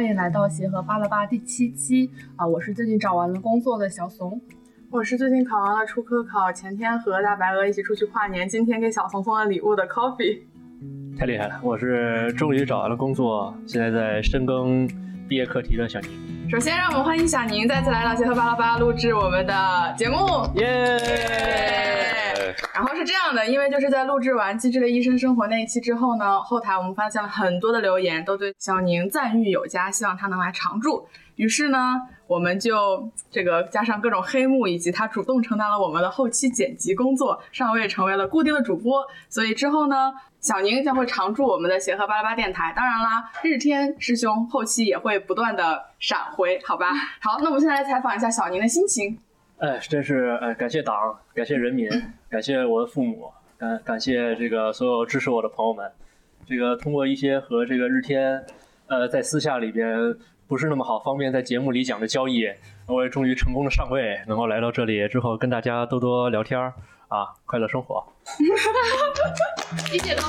欢迎来到协和巴拉巴第七期啊！我是最近找完了工作的小怂，我是最近考完了初科考，前天和大白鹅一起出去跨年，今天给小怂送了礼物的 Coffee。太厉害了！我是终于找完了工作，现在在深耕毕业课题的小宁。首先，让我们欢迎小宁再次来到协和巴拉巴录制我们的节目，耶！然后是这样的，因为就是在录制完《机智的医生生活》那一期之后呢，后台我们发现了很多的留言，都对小宁赞誉有加，希望他能来常驻。于是呢，我们就这个加上各种黑幕，以及他主动承担了我们的后期剪辑工作，上位成为了固定的主播。所以之后呢，小宁将会常驻我们的协和巴拉巴电台。当然啦，日天师兄后期也会不断的闪回，好吧？好，那我们现在来采访一下小宁的心情。哎，真是哎，感谢党，感谢人民，感谢我的父母，感感谢这个所有支持我的朋友们。这个通过一些和这个日天，呃，在私下里边不是那么好方便在节目里讲的交易，我也终于成功的上位，能够来到这里之后跟大家多多聊天啊，快乐生活。一点都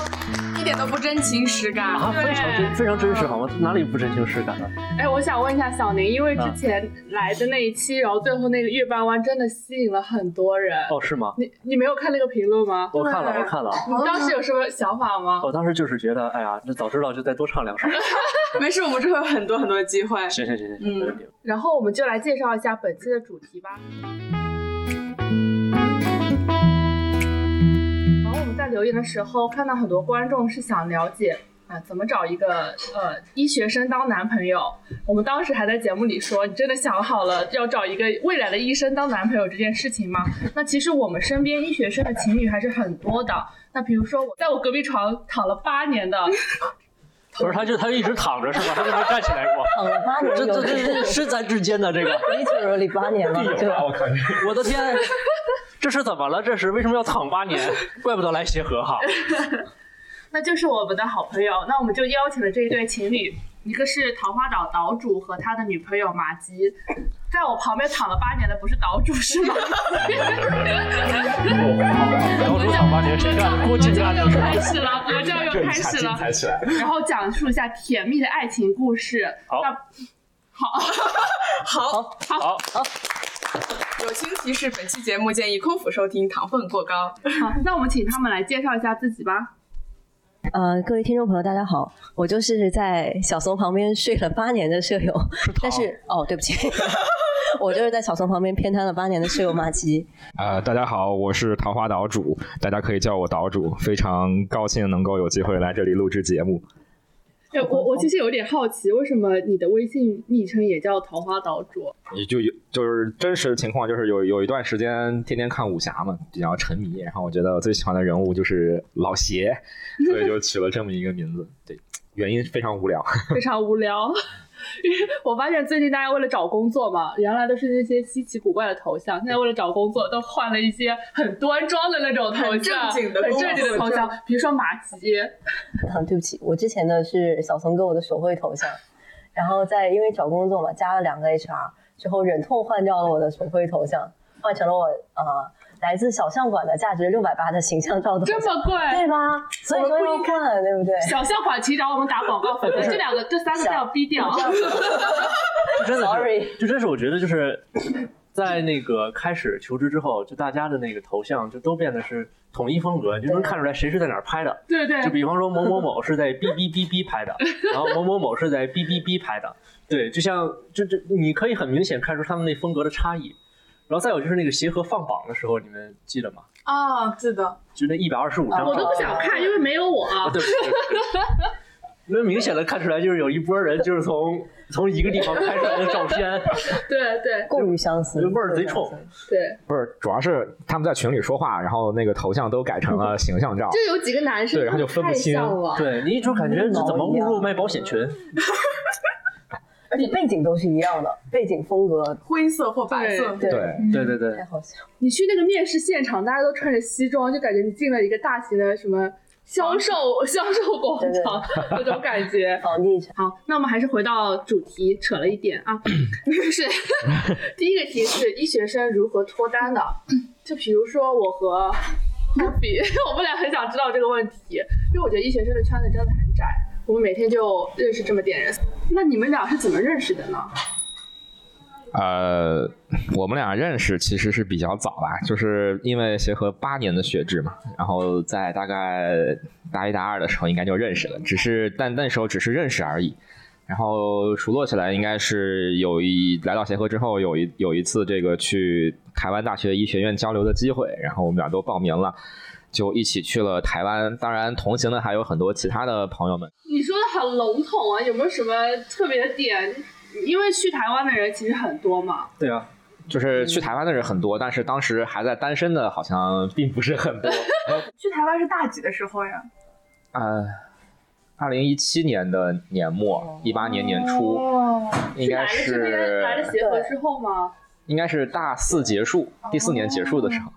一点都不真情实感啊，非常真非常真实好吗？哪里不真情实感了？哎，我想问一下小宁，因为之前来的那一期，然后最后那个月半弯真的吸引了很多人。哦，是吗？你你没有看那个评论吗？我看了，我看了。你当时有什么想法吗？我当时就是觉得，哎呀，那早知道就再多唱两首。没事，我们之后有很多很多机会。行行行行，嗯。然后我们就来介绍一下本期的主题吧。留言的时候，看到很多观众是想了解啊，怎么找一个呃医学生当男朋友。我们当时还在节目里说，你真的想好了要找一个未来的医生当男朋友这件事情吗？那其实我们身边医学生的情侣还是很多的。那比如说我在我隔壁床躺了八年的，不是他就他就一直躺着是吧？他就没站起来过。躺了八年，这这这是咱之间的这个。你这里八年了，我靠！我的天！这是怎么了？这是为什么要躺八年？怪不得来协和哈。那就是我们的好朋友。那我们就邀请了这一对情侣，一个是桃花岛岛主和他的女朋友马吉。在我旁边躺了八年的不是岛主是吗？岛主躺八年谁干？郭靖干的。又开始了，魔教又开始了。然后讲述一下甜蜜的爱情故事。好。好。好。好。好。好。友情提示：本期节目建议空腹收听，糖分过高。好，那我们请他们来介绍一下自己吧。呃，各位听众朋友，大家好，我就是在小松旁边睡了八年的舍友，但是哦，对不起，我就是在小松旁边偏瘫了八年的舍友马吉。呃，大家好，我是桃花岛主，大家可以叫我岛主，非常高兴能够有机会来这里录制节目。哎，我我其实有点好奇，为什么你的微信昵称也叫桃花岛主？你就有就是真实的情况，就是有有一段时间天天看武侠嘛，比较沉迷，然后我觉得我最喜欢的人物就是老邪，所以就取了这么一个名字。对，原因非常无聊，非常无聊。因为我发现最近大家为了找工作嘛，原来都是那些稀奇古怪的头像，现在为了找工作都换了一些很端庄的那种头像，很正经的、很正经的头像，比如说马吉。啊，对不起，我之前的是小松哥我的手绘头像，然后在因为找工作嘛，加了两个 HR 之后，忍痛换掉了我的手绘头像，换成了我呃来自小象馆的价值六百八的形象照的，这么贵，对吧？所以说要换，对不对？小象馆请找我们打广告，这两个、这三个要逼掉。真的是，就真是我觉得就是在那个开始求职之后，就大家的那个头像就都变得是统一风格，就能看出来谁是在哪儿拍的。对对。就比方说某某某是在哔哔哔哔拍的，然后某某某是在哔哔哔拍的。对，就像就就你可以很明显看出他们那风格的差异。然后再有就是那个协和放榜的时候，你们记得吗？啊，记得。就那一百二十五张，我都不想看，因为没有我。对。那明显的看出来，就是有一波人就是从从一个地方拍出来的照片。对对，过于相似，味儿贼冲。对。不是，主要是他们在群里说话，然后那个头像都改成了形象照。就有几个男生，对，然后就分不清。对你一种感觉，这怎么误入卖保险群？而且背景都是一样的，背景风格灰色或白色。对对对对，太好笑。你去那个面试现场，大家都穿着西装，就感觉你进了一个大型的什么销售销售广场那种感觉。好，那我们还是回到主题，扯了一点啊。就是 第一个题是医学生如何脱单的。就比如说我和 Coffee，我们俩很想知道这个问题，因为我觉得医学生的圈子真的很窄。我们每天就认识这么点人。那你们俩是怎么认识的呢？呃，我们俩认识其实是比较早吧，就是因为协和八年的学制嘛，然后在大概大一大二的时候应该就认识了，只是但那时候只是认识而已。然后熟络起来，应该是有一来到协和之后，有一有一次这个去台湾大学医学院交流的机会，然后我们俩都报名了，就一起去了台湾。当然，同行的还有很多其他的朋友们。你说的很笼统啊，有没有什么特别的点？因为去台湾的人其实很多嘛。对啊，就是去台湾的人很多，但是当时还在单身的，好像并不是很多。去台湾是大几的时候呀？呃，二零一七年的年末，一八年年初，哦，应该是来的是来了协和之后吗？应该是大四结束，第四年结束的时候。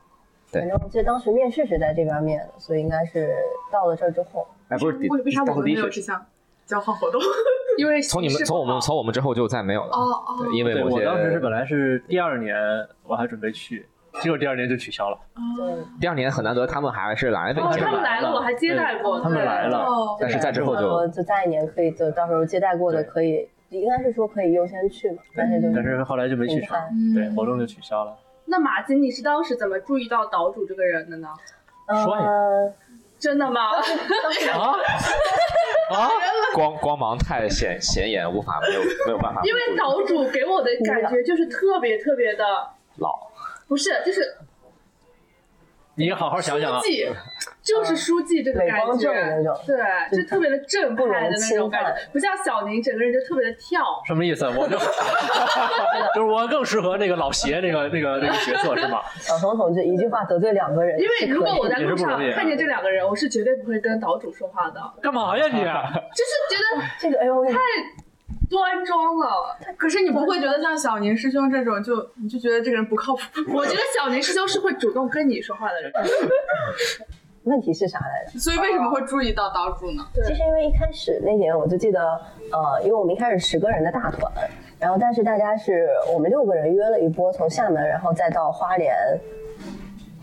对反正我记得当时面试是在这边面的，所以应该是到了这儿之后。哎，不是第为为啥我们没有这项交换活动？因为从你们从我们从我们之后就再没有了。哦哦对，因为我当时是本来是第二年我还准备去，结果第二年就取消了。哦，第二年很难得，他们还是来北哦，京的，他们来了，我还接待过，他们来了哦，但是在之后就说就再一年可以，就到时候接待过的可以，应该是说可以优先去嘛，但是但是后来就没去成，嗯对，活动就取消了。那马金，你是当时怎么注意到岛主这个人的呢？帅呃，真的吗？啊 啊！光光芒太显显眼，无法没有没有办法。因为岛主给我的感觉就是特别特别的，老不是，就是你好好想想啊书，记，就是书记这个感觉。对，就特别的正派的那种感觉不像小宁整个人就特别的跳。什么意思？我就 就是我更适合那个老邪那个那个那个角色是吗？小松同志一句话得罪两个人，因为如果我在路上看见这两个人，我是绝对不会跟岛主说话的，干嘛呀你？就是觉得这个哎呦，太端庄了。可是你不会觉得像小宁师兄这种，就你就觉得这个人不靠谱？我觉得小宁师兄是会主动跟你说话的人。问题是啥来着？所以为什么会注意到刀主呢？对其实因为一开始那年我就记得，呃，因为我们一开始十个人的大团，然后但是大家是我们六个人约了一波从厦门，然后再到花莲，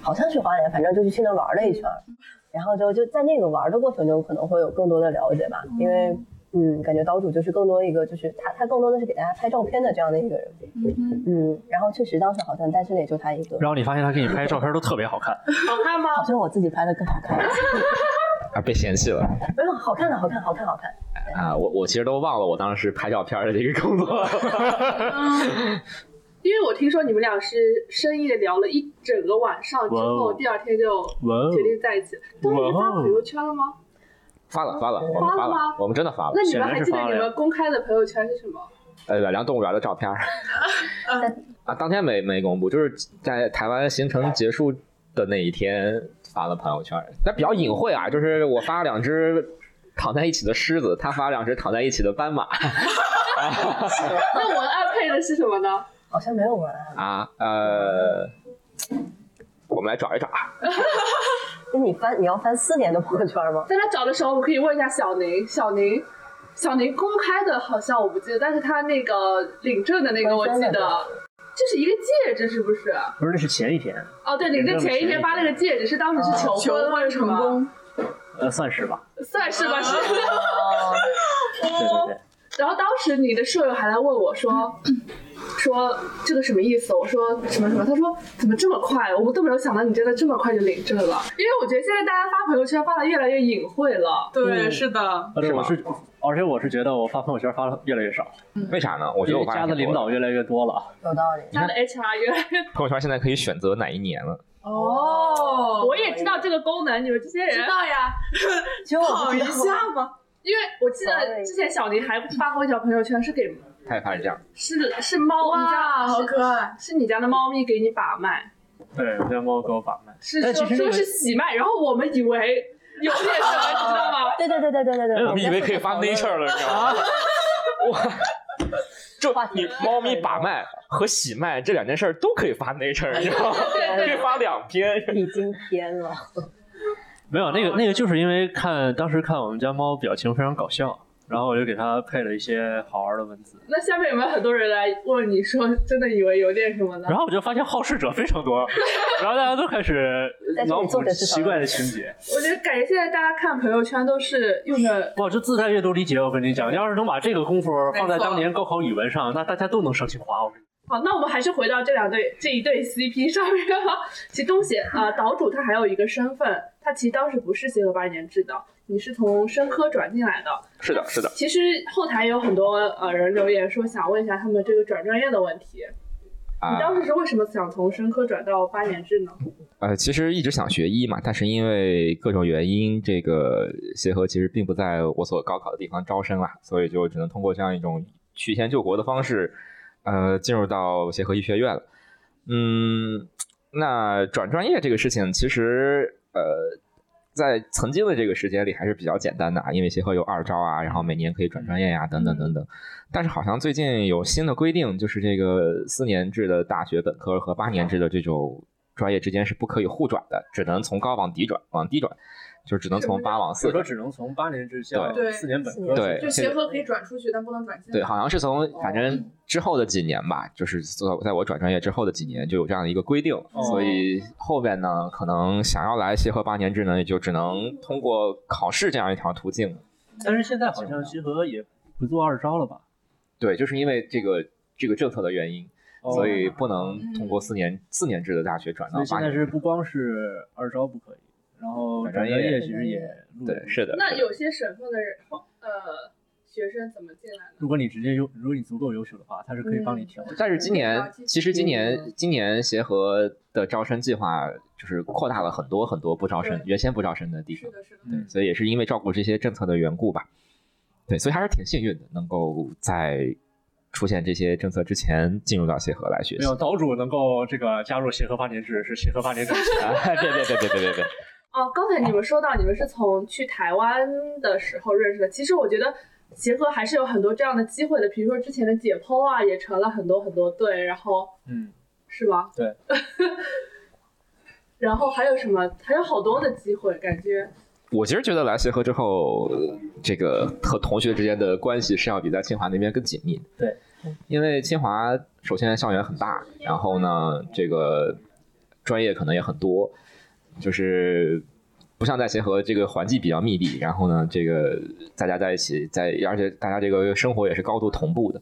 好像是花莲，反正就是去那玩了一圈，然后就就在那个玩的过程中可能会有更多的了解吧，因为嗯，感觉岛主就是更多一个就是他他更多的是给大家拍照片的这样的一个人，嗯，然后确实当时好像单身的也就他一个，然后你发现他给你拍的照片都特别好看，好看吗？好像我自己拍的更好看，啊被嫌弃了没有好看的好看好看好看，啊！我我其实都忘了我当时拍照片的这个工作。因为我听说你们俩是深夜聊了一整个晚上之后，哦第二天就决定在一起。当时是发朋友圈了吗？发了发了，我们发发了吗，我们真的发了那。你们还记得然是发了你们公开的朋友圈是什么？呃，两辆动物园的照片儿 啊，当天没没公布，就是在台湾行程结束的那一天发了朋友圈，但比较隐晦啊，就是我发了两只躺在一起的狮子，他发了两只躺在一起的斑马那 文案配的是什么呢？好像没有文案。啊，呃，我们来找一找啊，那你翻你要翻四年的朋友圈吗？在他找的时候，我们可以问一下小宁。小宁，小宁公开的好像我不记得，但是他那个领证的那个我记得，这是一个戒指，是不是？不是那是前一天，哦，对，领证前一天发那个戒指，是当时是求求婚成功，呃，算是吧。算是吧，是。哦，对对对，然后当时你的舍友还来问我说，说这个什么意思？我说什么什么？他说怎么这么快？我们都没有想到你真的这么快就领证了。因为我觉得现在大家发朋友圈发的越来越隐晦了。对，嗯是的，而且我是，而且我是觉得我发朋友圈发的越来越少，为啥呢？我觉得我发的领导越来越多了。有道理。他的 HR 越来越……朋友圈现在可以选择哪一年了。哦我也知道这个功能，你们这些人，知道呀，其实我跑一下吗。因为我记得之前小林还发过一条朋友圈，是给他也发成这样，是是猫，你知道哇，好可爱！是你家的猫咪给你把脉，对，我家猫给我把脉，是说说是喜脉，然后我们以为有点什么，你知道吗？对对对对对对对，我们以为可以发 Nature 了，你知道吗？哇，就你猫咪把脉和喜脉这两件事都可以发 Nature，你知道吗？可以发两篇。已经偏了。没有那个那个，就是因为看当时看我们家猫表情非常搞笑，然后我就给他配了一些好玩的文字，那下面有没有很多人来问你说，真的以为有点什么的？然后我就发现好事者非常多，然后大家都开始脑补奇怪的情节。我觉得感觉现在大家看朋友圈都是用的，哇，这自带阅读理解，我跟你讲，要是能把这个功夫放在当年高考语文上，那大家都能上清华。我跟你好，那我们还是回到这两对这一对 CP 上面吧。其实东协啊、呃岛主他还有一个身份，他其实当时不是协和八年制的，你是从生科转进来的。是的，是的。其实后台有很多呃人留言说想问一下他们这个转专业的问题。啊你当时是为什么想从生科转到八年制呢？呃，其实一直想学医嘛，但是因为各种原因，这个协和其实并不在我所高考的地方招生啦，所以就只能通过这样一种曲线救国的方式，呃，进入到协和医学院了。嗯，那转专业这个事情，其实呃，在曾经的这个时间里还是比较简单的啊，因为协和有二招啊，然后每年可以转专业呀、等等等等。但是好像最近有新的规定，就是这个四年制的大学本科和八年制的这种专业之间是不可以互转的，只能从高往低转，往低转，就只能从八往四转。比如说只能从八年制向对四年本科，对就协和可以转出去，但不能转进来。对，好像是从反正之后的几年吧，就是在在我转专业之后的几年就有这样的一个规定，哦所以后边呢，可能想要来协和八年制呢，也就只能通过考试这样一条途径。但是现在好像协和也不做二招了吧？对，就是因为这个这个政策的原因，哦所以不能通过四年四年制的大学转到所以现八年制。在是不光是二招不可以，然后转专业业其实也录对，是的。是的那有些省份的人呃学生怎么进来呢？如果你直接优，如果你足够优秀的话，他是可以帮你调。但是今年其实今嗯年今年协和的招生计划就是扩大了很多很多不招生原先不招生的地方，是的，是的。对，所以也是因为照顾这些政策的缘故吧。对，所以还是挺幸运的，能够在出现这些政策之前进入到协和来学习没。有岛主能够这个加入协和八年制，是协和八年制。啊，别别别别别别别！哦，刚才你们说到你们是从去台湾的时候认识的，其实我觉得协和还是有很多这样的机会的，比如说之前的解剖啊，也成了很多很多对，然后嗯，是吧？对。然后还有什么？还有好多的机会，感觉我其实觉得来协和之后，呃这个和同学之间的关系是要比在清华那边更紧密的。对，因为清华首先校园很大，然后呢，这个专业可能也很多，就是不像在协和这个环境比较密闭，然后呢，这个大家在一起，在而且大家这个生活也是高度同步的，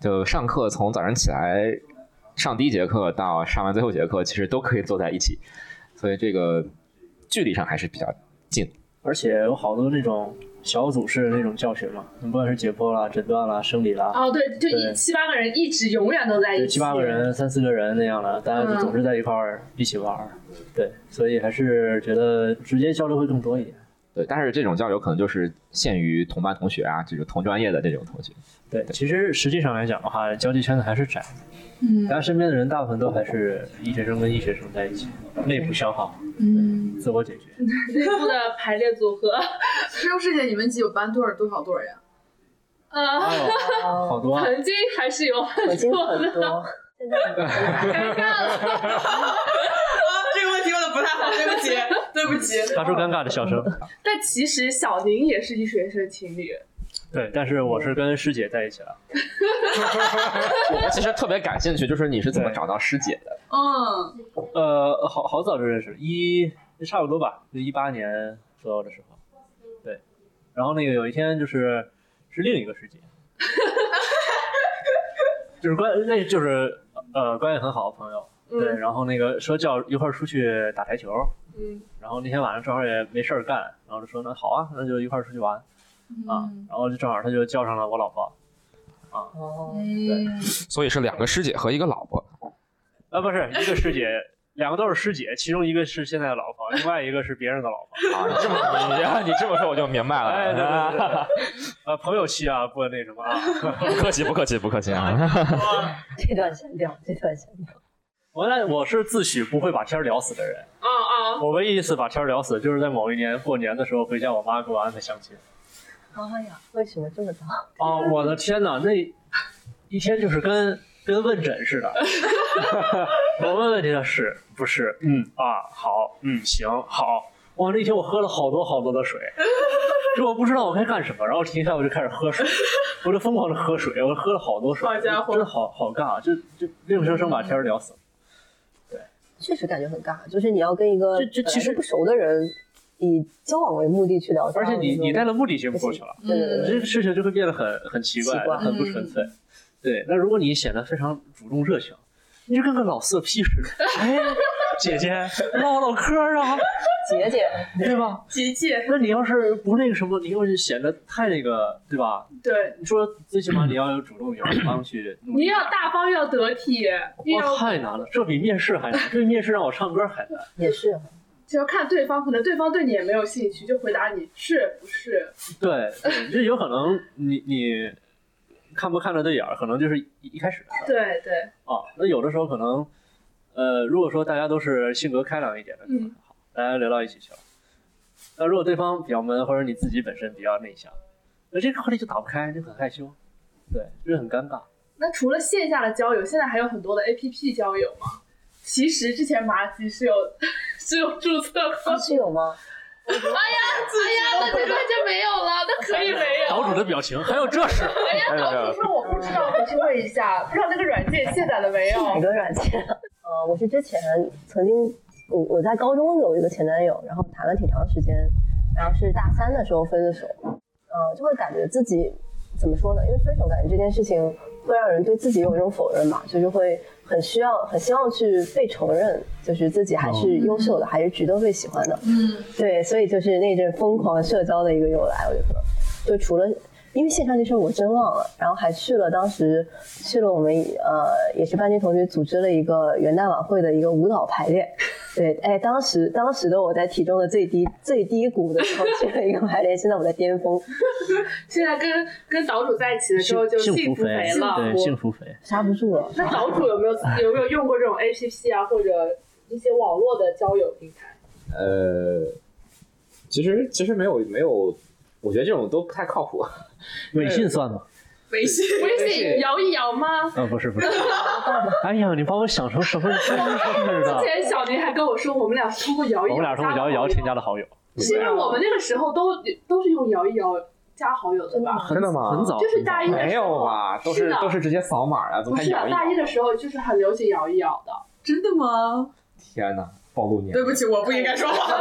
就上课从早上起来上第一节课到上完最后一节课，其实都可以坐在一起，所以这个距离上还是比较近。而且有好多那种小组式的那种教学嘛，不管是解剖啦、诊断啦、生理啦，哦，对，就一七八个人一直永远都在一起，对，七八个人、三四个人那样的，大家就总是在一块儿一起玩儿。对，所以还是觉得直接交流会更多一点。对，但是这种交流可能就是限于同班同学啊，这种同专业的这种同学。对，其实实际上来讲的话，交际圈子还是窄，嗯大家身边的人大部分都还是医学生跟医学生在一起，内部消耗，嗯，自我解决。内部的排列组合，师兄师姐，你们几有班多少多少对儿呀？呃，哎呦，好多啊！曾经还是有很多的，很多，现在尴尬了。啊，这个问题问的不太好，对不起，对不起。发出尴尬的笑声。但其实小宁也是医学生情侣，对，但是我是跟师姐在一起了。我其实特别感兴趣，就是你是怎么找到师姐的？嗯，呃，好好早就认识，一差不多吧，就一八年左右的时候。对，然后那个有一天就是是另一个师姐，就是关那就是呃关系很好的朋友。对，嗯然后那个说叫一块儿出去打台球，嗯，然后那天晚上正好也没事儿干，然后就说那好啊，那就一块儿出去玩啊，然后就正好他就叫上了我老婆，哦，对，所以是两个师姐和一个老婆。啊不是一个师姐，两个都是师姐，其中一个是现在的老婆，另外一个是别人的老婆。啊，你这么你你这么说我就明白了。哎，对对对对，呃，朋友期啊，不那什么啊。不客气不客气不客气啊。这段删掉，这段删掉。我来，我是自诩不会把天儿聊死的人。啊啊，我唯一一次把天儿聊死，就是在某一年过年的时候回家，我妈给我安排相亲。哎呀，为什么这么早？啊，我的天哪，那一天就是跟跟问诊似的。我问问题他是不是？嗯啊，好，嗯行好。哇，那天我喝了好多好多的水，就我不知道我该干什么，然后停下来我就开始喝水，我就疯狂的喝水，我喝了好多水，好家伙真的好好尬，就就硬生生把天儿聊死了。确实感觉很尬，就是你要跟一个这这其实不熟的人以交往为目的去聊天，而且你你带了目的性过去了，对对对这个事情就会变得很很奇怪，奇怪很不纯粹。对，那如果你显得非常主动热情，你就跟个老色批似的，哎，姐姐 唠唠嗑啊，姐姐，对吧？姐姐，那你要是不那个什么，你要是显得太那个，对吧？对，你说最起码你要有主动有一方去你要大方，要得体，哇，太难了，这比面试还难，这比面试让我唱歌还难。也是，就要看对方，可能对方对你也没有兴趣，就回答你是不是？对，对这有可能你你看不看得对眼儿，可能就是一一开始的事儿对对，啊。那有的时候可能，呃，如果说大家都是性格开朗一点的，嗯，好，大家聊到一起去了。那如果对方比较闷，或者你自己本身比较内向，那这个话题就打不开，就很害羞，对，就是很尴尬。那除了线下的交友，现在还有很多的 A P P 交友吗？其实之前麻吉是有是有注册过，啊是有吗？哎呀，那这个就没有了，那可以没有。岛主的表情，还有这事？哎呀，岛主说我不知道，我去问一下，不知道那个软件卸载了没有？哪个软件？呃，我是之前曾经，我我在高中有一个前男友，然后谈了挺长时间，然后是大三的时候分的手，呃，就会感觉自己怎么说呢？因为分手感觉这件事情会让人对自己有一种否认嘛，就是会很需要、很希望去被承认，就是自己还是优秀的，还是值得被喜欢的。嗯，对，所以就是那阵疯狂社交的一个由来，我觉得，就除了因为线上这事儿我真忘了，然后还去了当时去了我们呃也是班级同学组织了一个元旦晚会的一个舞蹈排练，对，哎，当时当时的我在体重的最低最低谷的时候去了一个排练，现在我在巅峰，现在跟跟岛主在一起的时候就幸幸福肥肥了。对，幸福肥。刹不住了。那岛主有没有 有没有用过这种 A P P 啊，或者一些网络的交友平台？呃，其实其实没有没有，我觉得这种都不太靠谱。微信算吗？微信，微信摇一摇吗？啊，不是不是。哎呀，你把我想成什么真是之？前小宁还跟我说，我们俩是通过摇一摇，我们俩通过摇一摇添加的好友，是因为我们那个时候都都是用摇一摇加好友的吧？真的吗？很早，就是大一的没时候有吧？都是是都是直接扫码啊，怎不是么还摇一摇？大一的时候就是很流行摇一摇的。真的吗？天哪，暴露年龄对不起，我不应该说话。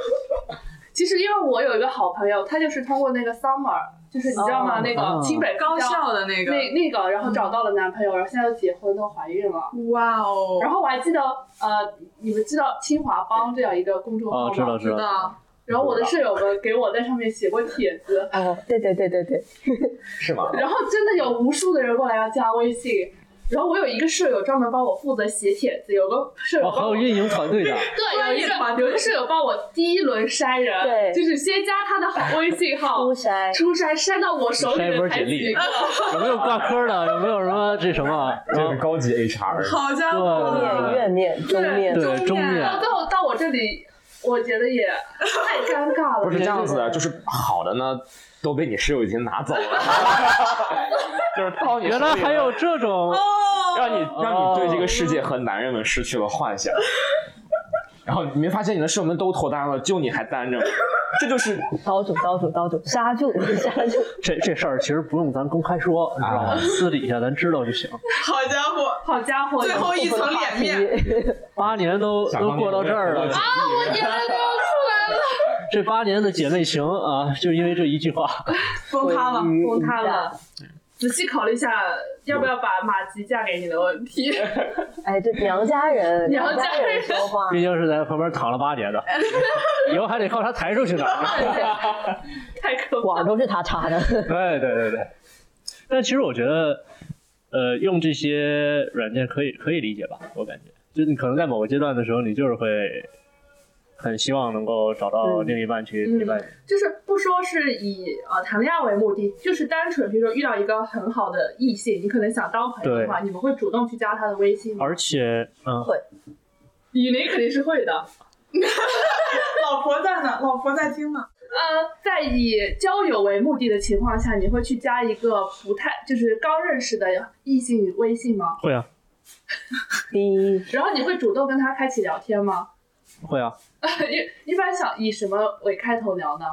其实因为我有一个好朋友，他就是通过那个 Summer，就是你知道吗？哦那哦个清北高校的那个，那那个，然后找到了男朋友，然后现在又结婚，都怀孕了。哇哦，然后我还记得，呃，你们知道清华帮这样一个公众号吗？哦，知道知道。知道，然后我的舍友们给我在上面写过帖子，哦，对对对对对，是吗？然后真的有无数的人过来要加微信。然后我有一个舍友专门帮我负责写帖子，有个舍友哦，还帮我有运营团队的，对，有一个有一个舍友帮我第一轮筛人，对就是先加他的好微信号，初筛初筛筛到我手里筛一波的才简历几个。有没有挂科的？有没有什么这什么？这是高级 HR。好家对伙，面、院面、中面，对中面面到最后到我这里，我觉得也太尴尬了。不是这样子的，就是好的呢，都被你室友已经拿走了，就是到你原来还有这种，让你让你对这个世界和男人们失去了幻想。然后你没发现你的室友们都脱单了，就你还单着吗？这就是刀主刀主刀主，杀就杀就，这这事儿其实不用咱公开说，你知道吗？私底下咱知道就行。好家伙，好家伙，最后一层脸面，八年都都过到这儿了，眼泪都要出来了，这八年的姐妹情啊，就因为这一句话，崩塌了。崩塌了。仔细考虑一下，要不要把马吉嫁给你的问题。哎，这娘家人，娘家人人说话，毕竟是在旁边躺了八年的，以后还得靠他抬出去呢。太可怕了。网都是他插的。对对对对。但其实我觉得，呃，用这些软件可以可以理解吧？我感觉，就你可能在某个阶段的时候，你就是会很希望能够找到另一半去陪伴你。就是不说是以呃谈恋爱为目的，就是单纯比如说遇到一个很好的异性，你可能想当朋友的话，你们会主动去加他的微信吗？而且，嗯，会雨林肯定是会的。老婆在呢，老婆在听呢。呃，在以交友为目的的情况下，你会去加一个不太就是刚认识的异性微信吗？会啊，然后你会主动跟他开启聊天吗？会啊。一一般想以什么为开头聊呢？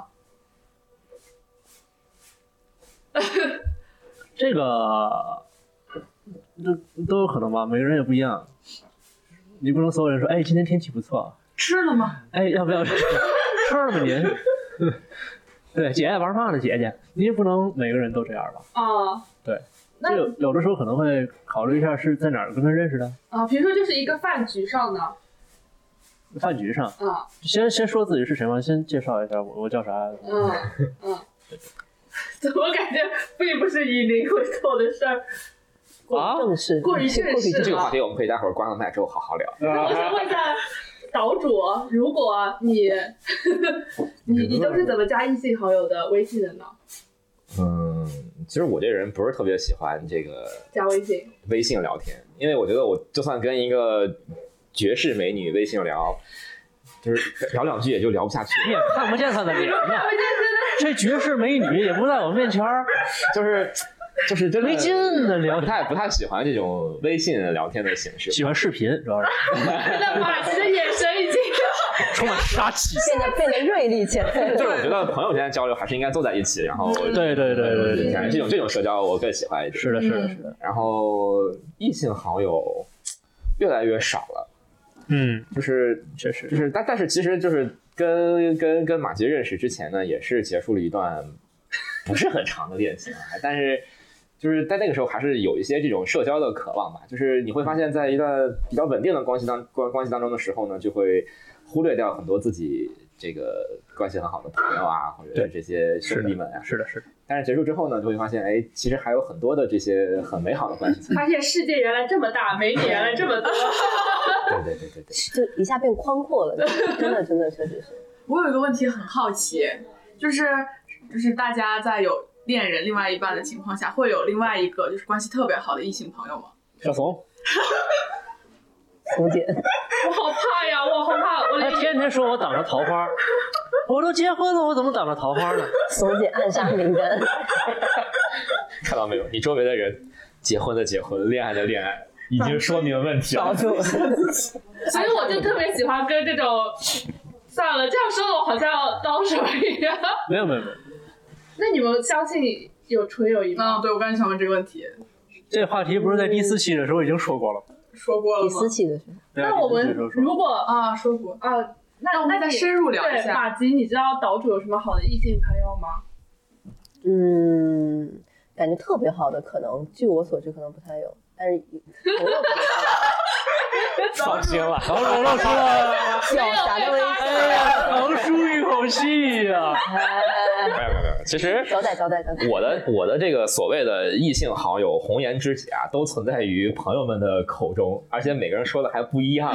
这个这都有可能吧，每个人也不一样。你不能所有人说，哎，今天天气不错，吃了吗？哎，要不要吃了吗您？对，姐姐玩嘛呢？姐姐，你也不能每个人都这样吧？啊，对，那有有的时候可能会考虑一下是在哪儿跟他认识的，啊，比如说就是一个饭局上的饭局上。啊，先先说自己是谁吗？先介绍一下我，我叫啥？嗯嗯，怎么感觉并不是以邻为做的事儿？啊正式过于正式这个话题我们可以待会儿关了麦之后好好聊。那我想问一下岛主，如果你 你你都是怎么加异性好友的微信的呢？嗯，其实我这人不是特别喜欢这个加微信微信聊天，因为我觉得我就算跟一个绝世美女微信聊，就是聊两句也就聊不下去，你也看不见她的脸呢。这绝世美女也不在我面前儿，就是就是真的没劲的聊不太不太喜欢这种微信聊天的形式。喜欢视频，主要是那马奇的眼神已经充满杀气。变得变得锐利起来。就是我觉得朋友之间交流还是应该坐在一起，然后对对对对对感觉这种这种社交我更喜欢一点。是的，是的，是的。然后异性好友越来越少了，嗯，就是确实就是但但是其实就是跟跟跟马杰认识之前呢，也是结束了一段不是很长的恋情啊，但是就是在那个时候还是有一些这种社交的渴望吧，就是你会发现在一段比较稳定的关系当关关系当中的时候呢，就会忽略掉很多自己这个关系很好的朋友啊，或者这些兄弟们啊，是的，是的。但是结束之后呢，就会发现，哎，其实还有很多的这些很美好的关系。发现世界原来这么大，美女原来这么多。对对对对对。就一下变宽阔了，真的真的确实是。我有一个问题很好奇，就是就是大家在有恋人另外一半的情况下，会有另外一个就是关系特别好的异性朋友吗？小怂，松姐，我好怕呀，我好怕，我天天说我挡着桃花，我都结婚了，我怎么挡着桃花呢？松姐暗杀名单，看到没有？你周围的人，结婚的结婚，恋爱的恋爱，已经说明问题了。住。所以我就特别喜欢跟这种，算了，这样说的我好像要高手一样。没有没有没有，那你们相信有纯友谊吗？嗯，对，我刚才想问这个问题，这话题不是在第四期的时候已经说过了吗？说过了吗？第四期的时候，那我们如果啊，说过。啊，那那我们再深入聊一，下。马吉，你知道岛主有什么好的异性朋友吗？嗯，感觉特别好的可能，据我所知可能不太有，但是朋友 放心了，然后我露出了狡黠的微哎呀笑，长舒一口气呀、哎没有没有没有。其实交代交代交代。我的我的这个所谓的异性好友、红颜知己啊，都存在于朋友们的口中，而且每个人说的还不一样。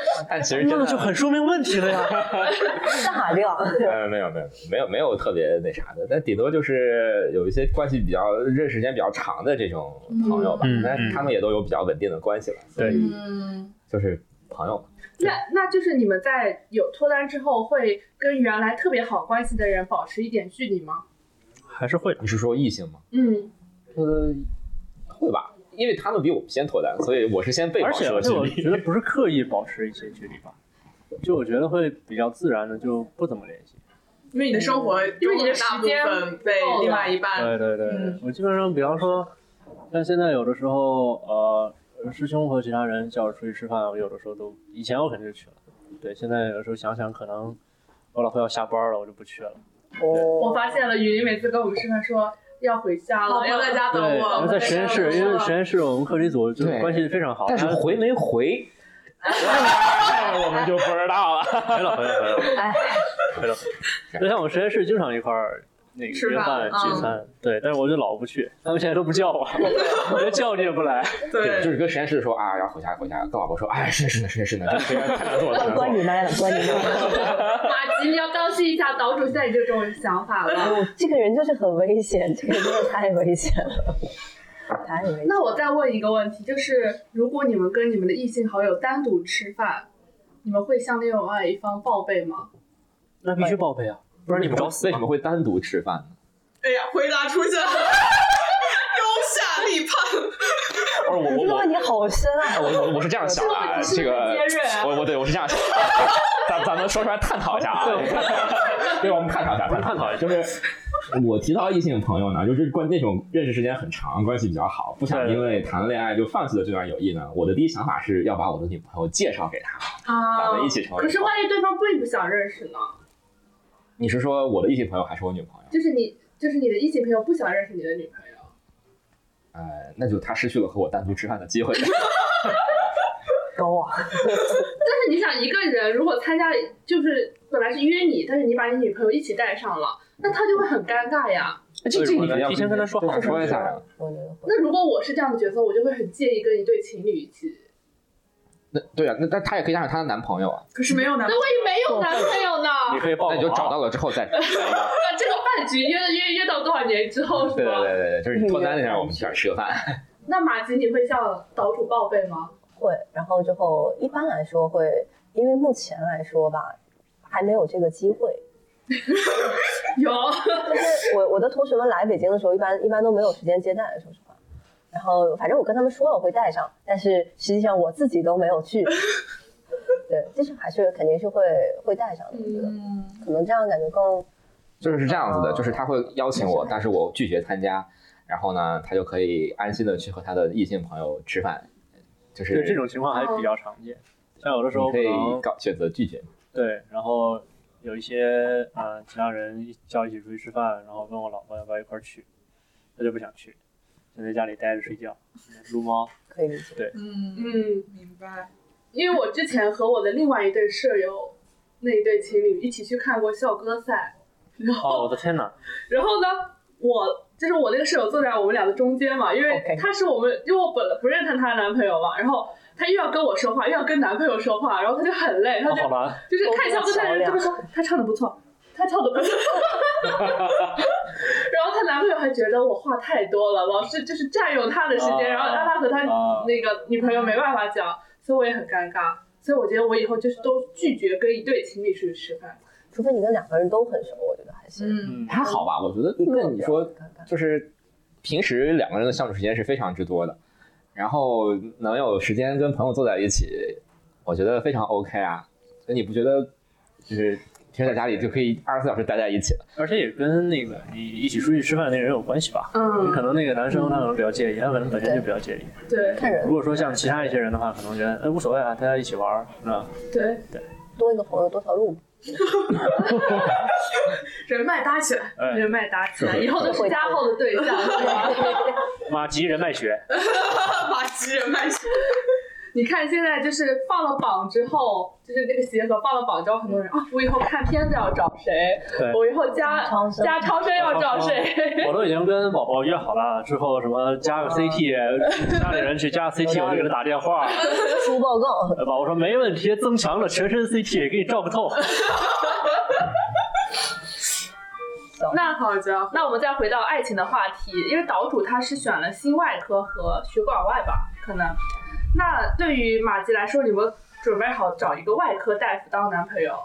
但其实真的那就很说明问题了呀。炸掉，呃，没有没有没有没有特别那啥的，但顶多就是有一些关系比较认识时间比较长的这种朋友吧，那、嗯嗯他们也都有比较稳定的关系了，所对以嗯，就是朋友。那那就是你们在有脱单之后，会跟原来特别好关系的人保持一点距离吗？还是会的。你是说异性吗？嗯，呃，会吧，因为他们比我们先脱单，所以我是先被保而且而且持了距离。我觉得不是刻意保持一些距离吧，就我觉得会比较自然的就不怎么联系。因为你的生活因为你的大部时间分被另外一半对对对，嗯我基本上比方说，像现在有的时候，呃，师兄和其他人叫我出去吃饭，我有的时候都以前我肯定就去了，对，现在有的时候想想，可能我老婆要下班了，我就不去了。我哦，发现了，雨林每次跟我们吃饭说要回家了，要在家等对，我，然后在实验室，因为实验室我们课题组就关系非常好，但是他回没回，我们就不知道了。回了回了回了。哎，回了，就像我们实验室经常一块儿那个吃饭约饭嗯聚餐，对，但是我就老不去，他们现在都不叫我，我就叫你也不来。对，就是跟实验室说啊要回家回家，跟老婆说哎是是的是的是的，这实验太难做了，太难做了。关你麦了，关你麦了。马吉，你要当心一下岛主现在已经有这种想法了。哦，这个人就是很危险，这个人真的太危险了，太危险了。那我再问一个问题，就是如果你们跟你们的异性好友单独吃饭，你们会向另外一方报备吗？那必须报备啊，不是你们找死为什么？会单独吃饭呢？哎呀，回答出现了，高下立判。不是我我我这个问题好深啊！我我我是这样想的啊，这这个我我对我是这样想的，咱咱们说出来探讨一下啊，对，我们探讨 一下，我们探讨一下就是我提到异性朋友呢，就是关那种认识时间很长、关系比较好，不想对因为谈了恋爱就放弃了这段友谊呢。我的第一想法是要把我的女朋友介绍给他，咱啊们一起成为。可是万一对方并不想认识呢？你是说我的异性朋友还是我女朋友？就是你，就是你的异性朋友不想认识你的女朋友。呃，那就他失去了和我单独吃饭的机会。高啊！但是你想，一个人如果参加，就是本来是约你，但是你把你女朋友一起带上了，那他就会很尴尬呀。这这你要提前跟他说好说一下呀。那如果我是这样的角色，我就会很介意跟一对情侣一起。那对啊，那那她也可以带上她的男朋友啊。可是没有男那万一没有男朋友呢？你可以报那你就找到了之后再。那 这个饭局约约约到多少年之后是对对吗？对对，就是你脱单那天我们一起吃个饭。那马吉你会向岛主报备吗？会，然后之后一般来说会，因为目前来说吧，还没有这个机会。有，就是我我的同学们来北京的时候，一般一般都没有时间接待，说实话。然后反正我跟他们说了我会带上，但是实际上我自己都没有去。对，就是还是肯定是会会带上的，我觉得嗯，可能这样感觉更就是是这样子的，哦就是他会邀请我，但是我拒绝参加，然后呢，他就可以安心的去和他的异性朋友吃饭，就是对这种情况还比较常见。像有的时候你可以能搞选择拒绝。对，然后有一些呃其他人叫一起出去吃饭，然后问我老婆要不要一块儿去，他就不想去，就在家里待着睡觉，撸猫。可以理解。对嗯，嗯，明白。因为我之前和我的另外一对舍友，那一对情侣一起去看过校歌赛，然哦，后我的天哪！然后呢，我就是我那个舍友坐在我们俩的中间嘛，因为她是我们，因为我本来不认识她的男朋友嘛，然后她又要跟我说话，又要跟男朋友说话，然后她就很累，她就、哦。就是看校歌赛的人就会说她唱的不错，她唱的不错，然后她男朋友还觉得我话太多了，老是就是占用她的时间，啊然后让她和她啊那个女朋友没办法讲，所以我也很尴尬。所以我觉得我以后就是都拒绝跟一对情侣出去吃饭。除非你跟两个人都很熟，我觉得还行。嗯，嗯，还好吧，我觉得那你说就是平时两个人的相处时间是非常之多的，然后能有时间跟朋友坐在一起，我觉得非常 OK 啊。所以你不觉得就是平时在家里就可以二十四小时待在一起了？而且也跟那个你一起出去吃饭那人有关系吧？嗯可能那个男生他可能比较介意，他可能本身就比较介意。对看人如果说像其他一些人的话，可能觉得哎无所谓啊，大家一起玩儿，是吧？对对，多一个朋友多条路嘛。人脉搭起来。哎，人脉搭起来，以后都是加号的对象？马吉人脉学，马吉人脉学。你看现在就是放了榜之后，就是那个协和放了榜之后，很多人啊，我以后看片子要找谁？对我以后加超生加超声要找谁？我都已经跟宝宝约好了，之后什么加个 CT，家里人去加 CT，我就给他打电话。出报告，呃宝宝说没问题，增强了全身 CT，给你照个透。那好家伙，那我们再回到爱情的话题，因为岛主他是选了心外科和血管外吧，可能。那对于马吉来说，你们准备好找一个外科大夫当男朋友？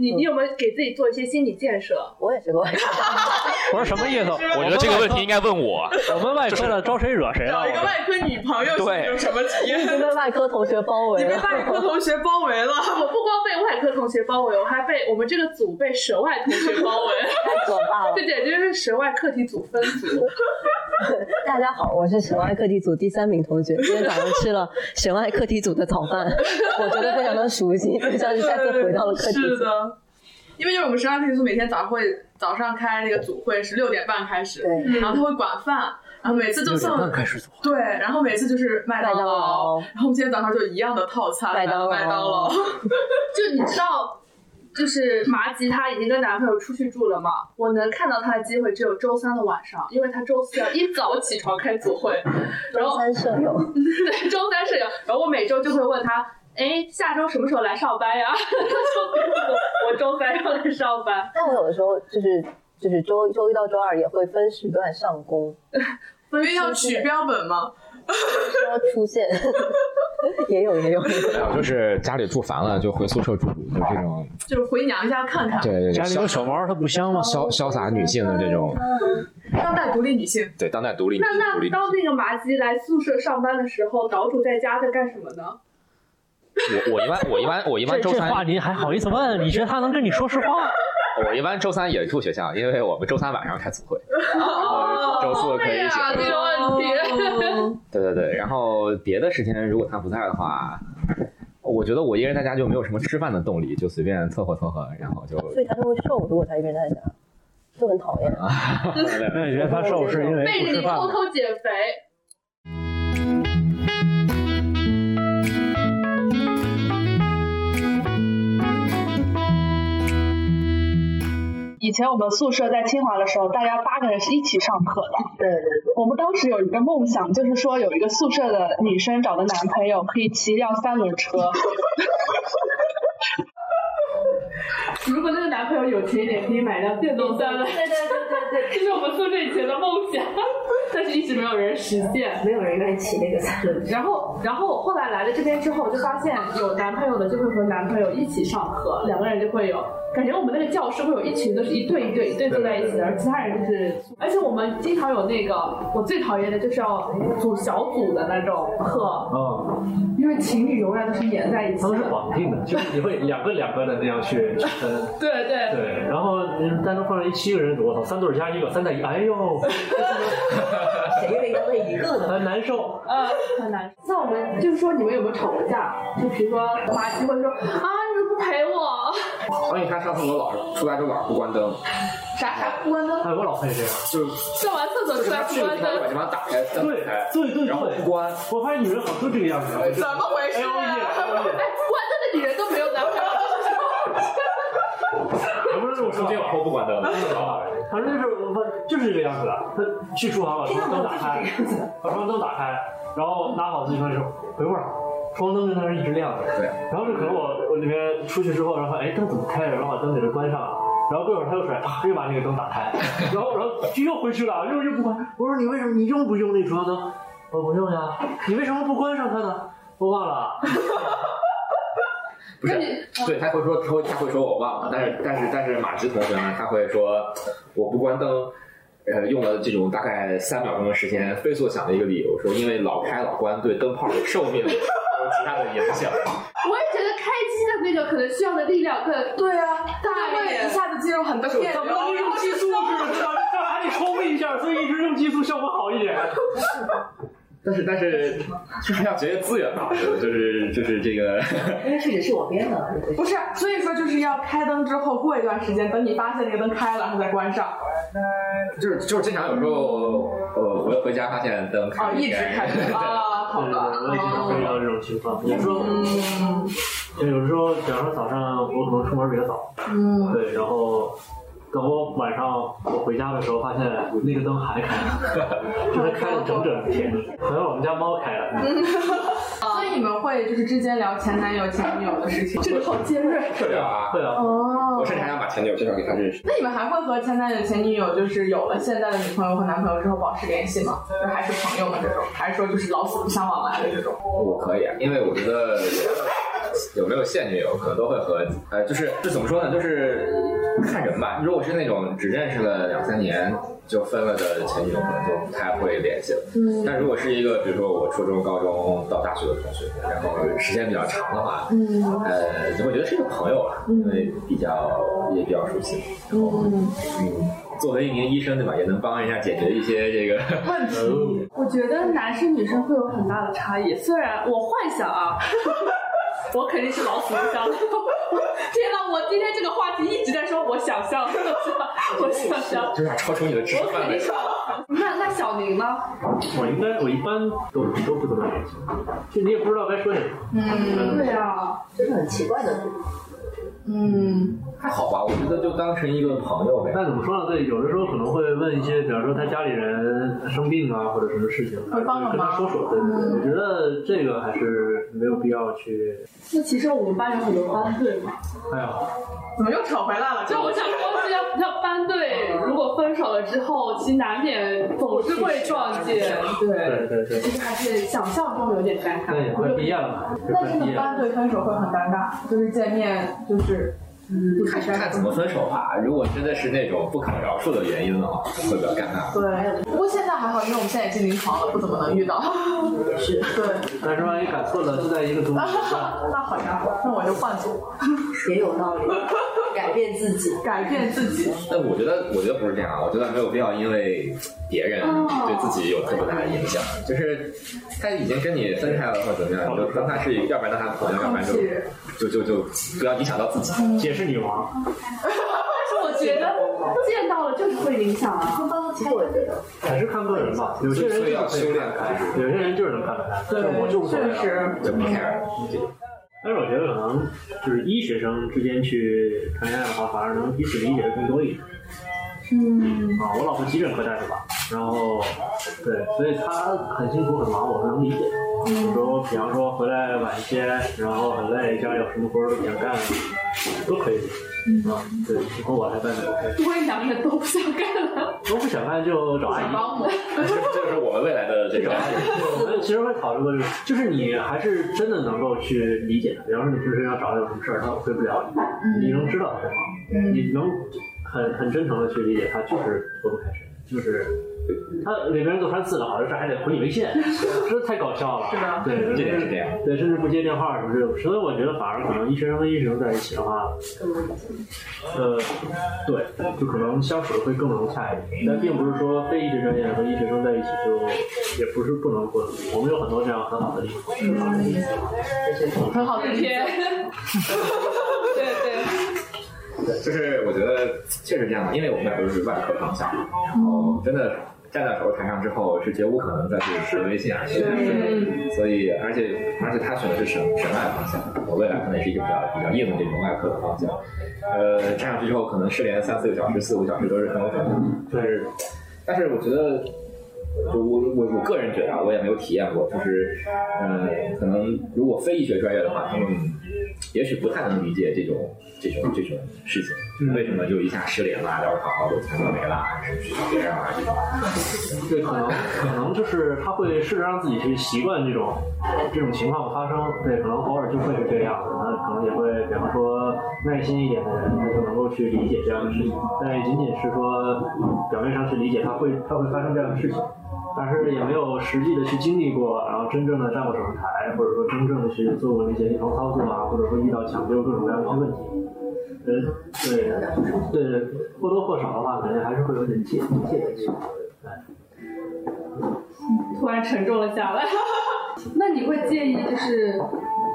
你你有没有给自己做一些心理建设？我也是个外科。我说什么意思？我觉得这个问题应该问我。我们外科的招谁惹谁了？找一个外科女朋友对是有什么体已验？经被外科同学包围你被了。外科同学包围了。我不光被外科同学包围，我还被我们这个组被舌外同学包围，太可怕了这！简直是舌外课题组分组。大家好，我是省外课题组第三名同学，今天早上吃了省外课题组的早饭，我觉得非常的熟悉，就像是再次回到了课题组。是的，因为就是我们实验课题组每天早上会早上开那个组会是六点半开始，对，然后他会管饭，然后每次就六点送半开始做。对，然后每次就是麦当劳然后我们今天早上就一样的套餐，麦当劳麦当劳，就你知道，就是麻吉她已经跟男朋友出去住了嘛，我能看到她的机会只有周三的晚上，因为她周四要一早起床开组会，然周后三舍友，对周三舍友，然后我每周就会问她。哎，下周什么时候来上班呀？她说不用我周三要来上班。但我有的时候就是就是周周一到周二也会分时段上工，因为要取标本嘛。需要出现，也有也有。还有就是家里住烦了就回宿舍住，就这种就是回娘家看看，对对对家里有小猫，它不香吗？潇潇洒女性的这种当代独立女性。对当代独立女那性独立当性。那个麻吉来宿舍上班的时候，岛主在家在干什么呢？我我一般我一般我一般周三这话您还好意思问？你觉得他能跟你说实话？我一般周三也住学校，因为我们周三晚上开组会，周四可以一起问题。对对对，然后别的时间如果他不在的话，我觉得我一个人在家就没有什么吃饭的动力，就随便凑合凑合，然后就。所以他就会瘦。如果他一个人在家，就很讨厌。那你觉得他瘦是因为背着你？偷偷减肥。以前我们宿舍在清华的时候，大家八个人是一起上课的。对对对，我们当时有一个梦想，就是说有一个宿舍的女生找的男朋友可以骑一辆三轮车。如果那个男朋友有钱一点，可以买辆电动三轮。对对对对对，这是我们宿舍以前的梦想，但是一直没有人实现。没有人愿意骑那个三轮车。然后，然后后来来了这边之后，就发现有男朋友的就会和男朋友一起上课，两个人就会有感觉我们那个教室会有一群都是一对一对一对坐在一起的，而其他人就是，而且我们经常有那个我最讨厌的就是要组小组的那种课，嗯，因为情侣永远都是黏在一起他们是。绑定的，就是你会两个两个的那样去 去分。对对对，然后嗯单独放上一七个人，我操，三对加一个，三带一，哎呦，谁愿意当那一个呢？很难受。呃，很难。那我们就是说，你们有没有吵过架？就比如说马奇会说啊，你怎么不陪我？所以他上厕所老是出来之后老是不关灯，啥啥不关灯？哎，我老会这样。就是上完厕所出来不关灯把。这帮打开，灯对开，对对然后对不关，我发现女人好像都这个样子。怎么回事哎不关灯的女人都没有男朋友。也不是这种说中间有法。空不关灯的，反正就是我就是这个样子的。他去厨房把窗灯打开，把窗灯打开，然后拿好自己饭之后，回会儿，窗灯在那儿一直亮着。对，然后就可能我我那边出去之后，然后哎灯怎么开着，然后把灯给它关上了。然后过会儿他又出来，啪又把那个灯打开，然后然后就又回去了，又又不关。我说你为什么你用不用那厨房灯？我不用呀。你为什么不关上它呢？我忘了。不是，对他会说他会他会说我忘了，但是但是但是马芝同学呢，他会说我不关灯。呃，用了这种大概三秒钟的时间，飞速想了一个理由，说因为老开老关对灯泡的寿命有其他的影响。我也觉得开机的那个可能需要的力量更对啊，大一一点。下子进入很多电怎么能用激素是知道？这还得冲一下，所以一直用激素效果好一点。但是但是就是要节约资源嘛，就是就是这个，因为是也是我编的，不是，所以说就是要开灯之后，过一段时间，等你发现那个灯开了，然后再关上。就是就是经常有时候，呃，我回家发现灯开哦，了一直开着啊，好对对。我也经常会遇到这种情况。有时候，嗯就有时候，比方说早上我可能出门比较早，嗯，对，然后等我晚上我回家的时候，发现那个灯还开着，就它开了整整一天，可能我们家猫开了。所以你们会就是之间聊前男友、前女友的事情。这个好尖锐。会聊啊。会啊，哦我甚至还想把前女友介绍给他认识。那你们还会和前男友、前女友，就是有了现在的女朋友和男朋友之后保持联系吗？就还是朋友吗这种，还是说就是老死不相往来的这种？我可以啊，因为我觉得有没有现女友，可能都会和呃，就是这怎么说呢？就是看人吧。如果是那种只认识了两三年就分了的前女友，可能就不太会联系了。嗯。但如果是一个，比如说我初中、高中到大学的同学，然后时间比较长的话，嗯，呃，就会觉得是一个朋友吧，因为比较也比较熟悉。然后，嗯，作为一名医生，对吧，也能帮人家解决一些这个问题，我觉得男生女生会有很大的差异。虽然我幻想啊，我肯定是老死不相往来。天哪，我今天这个话题一直在说我想象，我想象，就是超出你的知识范围我肯定是。老死。那那小宁呢？我应该我一般都都不怎么联系，就你也不知道该说点什么。嗯对啊，这是很奇怪的。嗯，还好吧，我觉得就当成一个朋友呗。那怎么说呢？对，有的时候可能会问一些，比方说他家里人生病啊，或者什么事情，会帮个跟他忙说说。对对对，我觉得这个还是没有必要去。那其实我们班有很多班队嘛，哎呀，怎么又扯回来了？就我想说是要要班队，如果分手了之后，其实难免总是会撞见，对对，对对，其实还是想象中有点尴尬。那也快毕业了嘛，就但是呢，快毕业了。班队分手会很尴尬，就是见面就是看看怎么分手吧。如果真的是那种不可描述的原因的话，会比较尴尬。对，不过现在还好，因为我们现在已经临床了，不怎么能遇到。是对，但是万一改错了，就在一个组里，那好家伙，那我就换组，也有道理，改变自己。改变自己。但我觉得，我觉得不是这样啊。我觉得没有必要因为别人对自己有特别大的影响。就是他已经跟你分开了或者怎么样，你就当他是，要不然当他朋友，要不然就就就就不要影响到自己。解释女王。但是我觉得见到了就是会影响啊。其实我觉得，还是看个人吧。有些人所以要修炼开，有些人就是能看得开，但我就无所谓确实，就不 care。但是我觉得可能就是医学生之间去谈恋爱的话，反而能彼此理解的更多一点。嗯啊，我老婆急诊科大夫吧，然后对，所以她很辛苦很忙，我是能理解。有时候，比方说回来晚一些，然后很累，家里有什么活儿都不想干，都可以理解。啊，对，以后我还在两个人都不想干了。都不想干就找阿姨。保姆。这这是我们未来的这个。我们其实会考虑过这个，就是你还是真的能够去理解他。比方说你平时要找他有什么事儿，他回不了你，你能知道他在忙，你能很很真诚的去理解他，就是脱不开身，就是他里边做三次了，好像是还得回你微信，这太搞笑了。是的对，这点是这样。对，甚至不接电话什么这种，所以我觉得反而可能医学生跟医学生在一起的话，呃，对，就可能相处的会更融洽一点。但并不是说非医学专业和医学生在一起就也不是不能混，我们有很多这样很好的例子。很好的天。对对。对，就是我觉得确实这样的，因为我们俩都是外科方向，然后真的站在手术台上之后，是绝无可能再去回微信啊，去所以而且而且他选的是神神外方向，我未来可能也是一个比较比较硬的这种外科的方向，呃，站上去之后可能失联三四个小时、四五个小时都是很有可能的，就是，但是 我觉得。就我我我个人觉得啊，我也没有体验过，就是，呃，可能如果非医学专业的话，他们也许不太能理解这种这种这种事情，为什么就一下失联了，聊着好好的，全都没了，去找别人啊这种。对，可能可能就是他会试着让自己去习惯这种这种情况的发生。对，可能偶尔就会是这样的。那可能也会，比方说耐心一点的人，他就能够去理解这样的事情。但仅仅是说表面上去理解，他会他会发生这样的事情，但是也没有实际的去经历过，然后真正的站过手术台，或者说真正的去做过那些临床操作啊，或者说遇到抢救各种各样的问题。嗯，对对，或多或少的话，肯定还是会有点戒戒备心。突然沉重了下来。那你会介意就是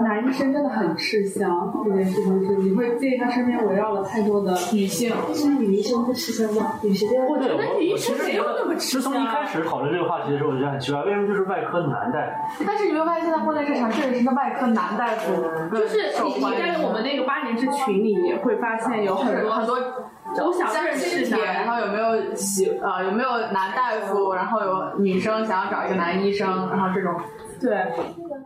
男医生真的很吃香这件事情是？你会介意他身边围绕了太多的女性？是女医生不吃香吗？女生我觉对，得女医生没有那么吃香自从一。开始讨论这个话题的时候，我就觉得很奇怪，为什么就是外科男大夫？但是你没有发现，现在国内市场确实是外科男大夫就是你你在我们那个八年制群里也会发现有很多很多都想认识帖，然后有没有喜呃有没有男大夫，然后有女生想要找一个男医生，然后这种对，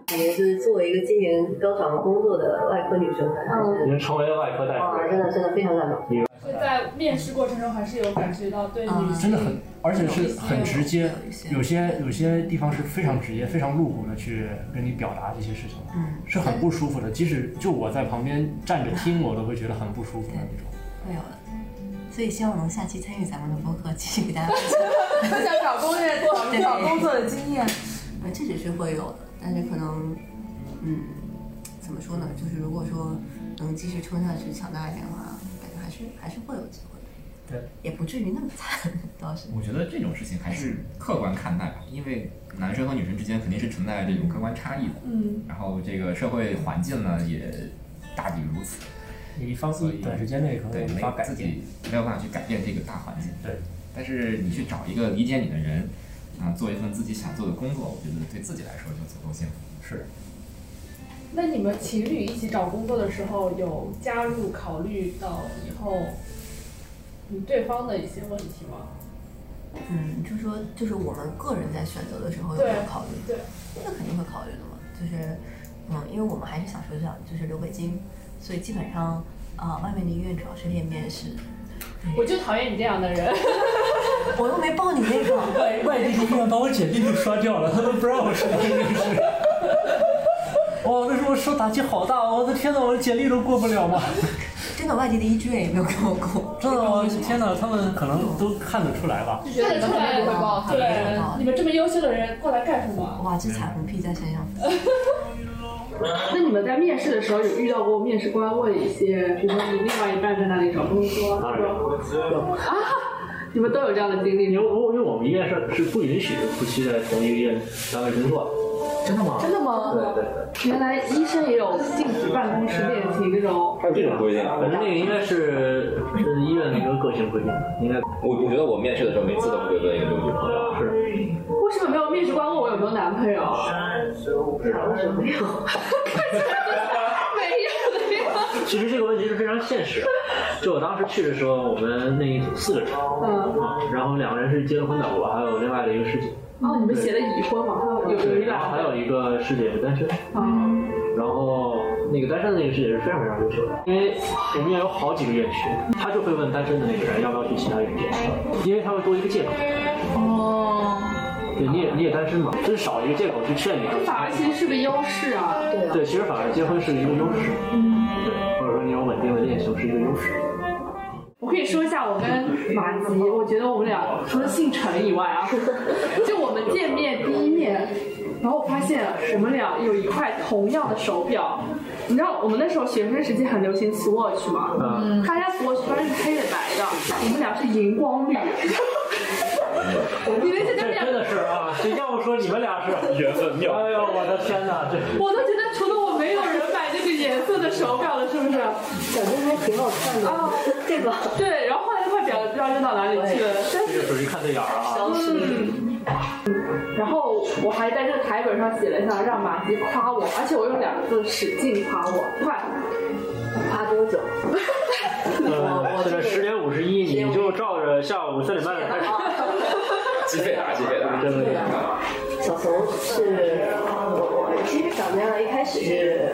感觉就是作为一个今年刚找到工作的外科女生，还是已经成为了外科大哇，夫。真的真的非常感动。所以在面试过程中还是有感觉到对女性真的很，而且是很直接，有些有些地方是非常直接、非常露骨的去跟你表达这些事情，嗯，是很不舒服的。即使就我在旁边站着听，我都会觉得很不舒服的那种。没有的。所以希望能下期参与咱们的播客，继续给大家分享。分享找工作找工作的经验。呃，这只是会有的，但是可能，嗯，怎么说呢？就是如果说能继续撑下去，强大一点的话，感觉还是还是会有机会的。对，也不至于那么惨，倒是。我觉得这种事情还是客观看待吧，因为男生和女生之间肯定是存在这种客观差异的。嗯，然后这个社会环境呢也大抵如此，一方所以短时间内可能对没有自法改变。己没有办法去改变这个大环境。对，但是你去找一个理解你的人，啊，做一份自己想做的工作，我觉得对自己来说就足够幸福。是。那你们情侣一起找工作的时候，有加入考虑到以后你对方的一些问题吗？嗯，就说就是我们个人在选择的时候有没有对考虑？对，那肯定会考虑的嘛。就是，嗯，因为我们还是想说想就是留北京，所以基本上，啊、外面的医院主要是练面试。我就讨厌你这样的人。我又没报你那个。外外地的医院把我简历都刷掉了，他都不让我去那个面试。哇，那时候受打击好大，我的天呐，我的简历都过不了嘛！真的外地的医志愿也没有给我过。真的，我天呐，他们可能都看得出来吧？看得出来对，你们这么优秀的人过来干什么？哇，这彩虹屁在身上。那你们在面试的时候有遇到过面试官问一些，比如说你另外一半在哪里找工作？当然有啊，你们都有这样的经历因为我因为我们医院是是不允许夫妻在同一个医院单位工作。真的吗？真的吗？对对对。原来医生也有禁止办公室恋情这种。还有这种规定？啊反正那个应该是是医院的一个个性规定，应该。我我觉得我面试的时候每次都会问一个有女朋友，是。为什么没有面试官问我有没有男朋友？没有。没有。没有。其实这个问题是非常现实的。就我当时去的时候，我们那一组四个人，嗯，然后两个人是结了婚的，我还有另外的一个师姐。哦，你们写的已婚嘛？还有有有一然后还有一个师姐是单身。嗯。然后那个单身的那个师姐是非常非常优秀的，因为我们院有好几个院区，他就会问单身的那个人要不要去其他院区，因为他会多一个借口。哦。对，你也你也单身嘛，就是少一个借口去劝你。反而其实是个优势啊。对。对，其实反而结婚是一个优势。嗯。对，或者说你有稳定的恋情是一个优势。我可以说一下我跟马吉，我觉得我们俩除了姓陈以外啊，就我们见面第一面，然后我发现我们俩有一块同样的手表。你知道我们那时候学生时期很流行 Swatch 吗？嗯。他家 Swatch 它是黑的白的，我们俩是荧光绿。你们现在这真的是啊！这要不说你们俩是缘分妙。哎呦，我的天哪！这我都觉得除了我颜色的手表了，是不是？感觉还挺好看的啊，对吧？对，然后后来那块表不知道扔到哪里去了，但这个属于看对眼儿啊。嗯。然后我还在这个台本上写了一下，让马吉夸我，而且我用两个字使劲夸我，快！夸多久？呃，现在十点五十一，你就照着下午三点半开始。鸡飞打，鸡飞打，真的。小怂是其实小娘一开始是，